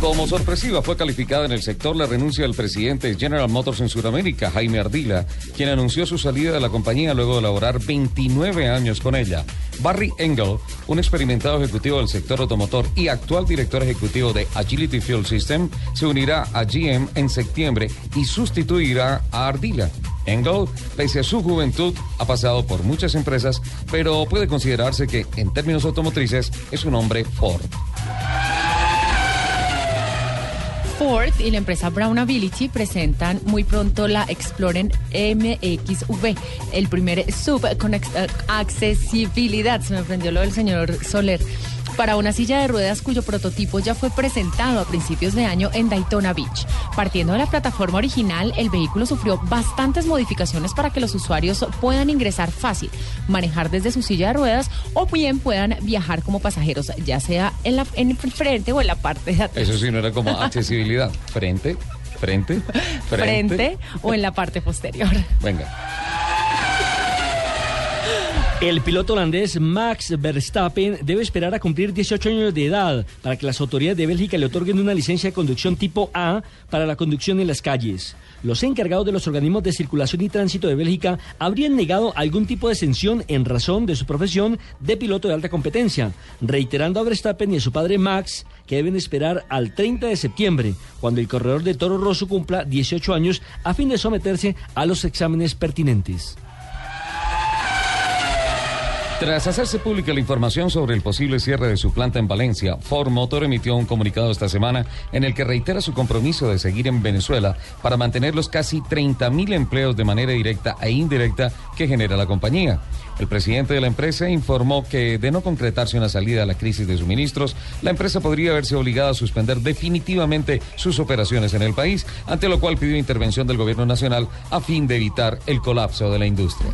Como sorpresiva fue calificada en el sector la renuncia del presidente de General Motors en Sudamérica, Jaime Ardila, quien anunció su salida de la compañía luego de laborar 29 años con ella. Barry Engel, un experimentado ejecutivo del sector automotor y actual director ejecutivo de Agility Fuel System, se unirá a GM en septiembre y sustituirá a Ardila. Engel, pese a su juventud, ha pasado por muchas empresas, pero puede considerarse que, en términos automotrices, es un hombre Ford. Ford y la empresa Brown Ability presentan muy pronto la Explorer MXV, el primer sub con accesibilidad. Se me prendió lo del señor Soler para una silla de ruedas cuyo prototipo ya fue presentado a principios de año en Daytona Beach. Partiendo de la plataforma original, el vehículo sufrió bastantes modificaciones para que los usuarios puedan ingresar fácil, manejar desde su silla de ruedas o bien puedan viajar como pasajeros, ya sea en, la, en el frente o en la parte de atrás. Eso sí no era como accesibilidad. Frente, frente, frente. Frente o en la parte posterior. Venga. El piloto holandés Max Verstappen debe esperar a cumplir 18 años de edad para que las autoridades de Bélgica le otorguen una licencia de conducción tipo A para la conducción en las calles. Los encargados de los organismos de circulación y tránsito de Bélgica habrían negado algún tipo de exención en razón de su profesión de piloto de alta competencia, reiterando a Verstappen y a su padre Max que deben esperar al 30 de septiembre, cuando el corredor de Toro Rosso cumpla 18 años, a fin de someterse a los exámenes pertinentes. Tras hacerse pública la información sobre el posible cierre de su planta en Valencia, Ford Motor emitió un comunicado esta semana en el que reitera su compromiso de seguir en Venezuela para mantener los casi 30.000 empleos de manera directa e indirecta que genera la compañía. El presidente de la empresa informó que de no concretarse una salida a la crisis de suministros, la empresa podría verse obligada a suspender definitivamente sus operaciones en el país, ante lo cual pidió intervención del gobierno nacional a fin de evitar el colapso de la industria.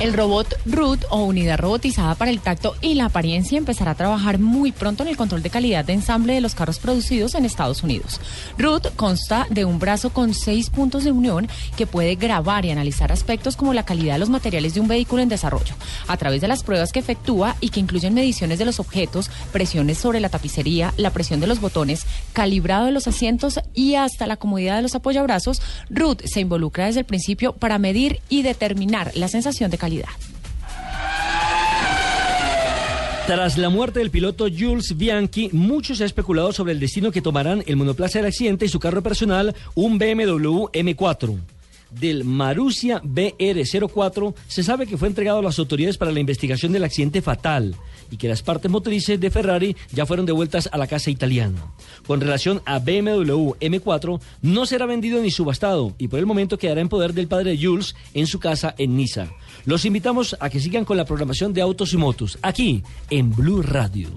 El robot RUT o unidad robotizada para el tacto y la apariencia empezará a trabajar muy pronto en el control de calidad de ensamble de los carros producidos en Estados Unidos. RUT consta de un brazo con seis puntos de unión que puede grabar y analizar aspectos como la calidad de los materiales de un vehículo en desarrollo, a través de las pruebas que efectúa y que incluyen mediciones de los objetos, presiones sobre la tapicería, la presión de los botones, calibrado de los asientos y hasta la comodidad de los apoyabrazos. RUT se involucra desde el principio para medir y determinar la sensación de calidad tras la muerte del piloto Jules Bianchi, mucho se ha especulado sobre el destino que tomarán el monoplaza del accidente y su carro personal, un BMW M4 del Marussia BR04 se sabe que fue entregado a las autoridades para la investigación del accidente fatal y que las partes motrices de Ferrari ya fueron devueltas a la casa italiana. Con relación a BMW M4, no será vendido ni subastado y por el momento quedará en poder del padre Jules en su casa en Niza. Los invitamos a que sigan con la programación de Autos y Motos aquí en Blue Radio.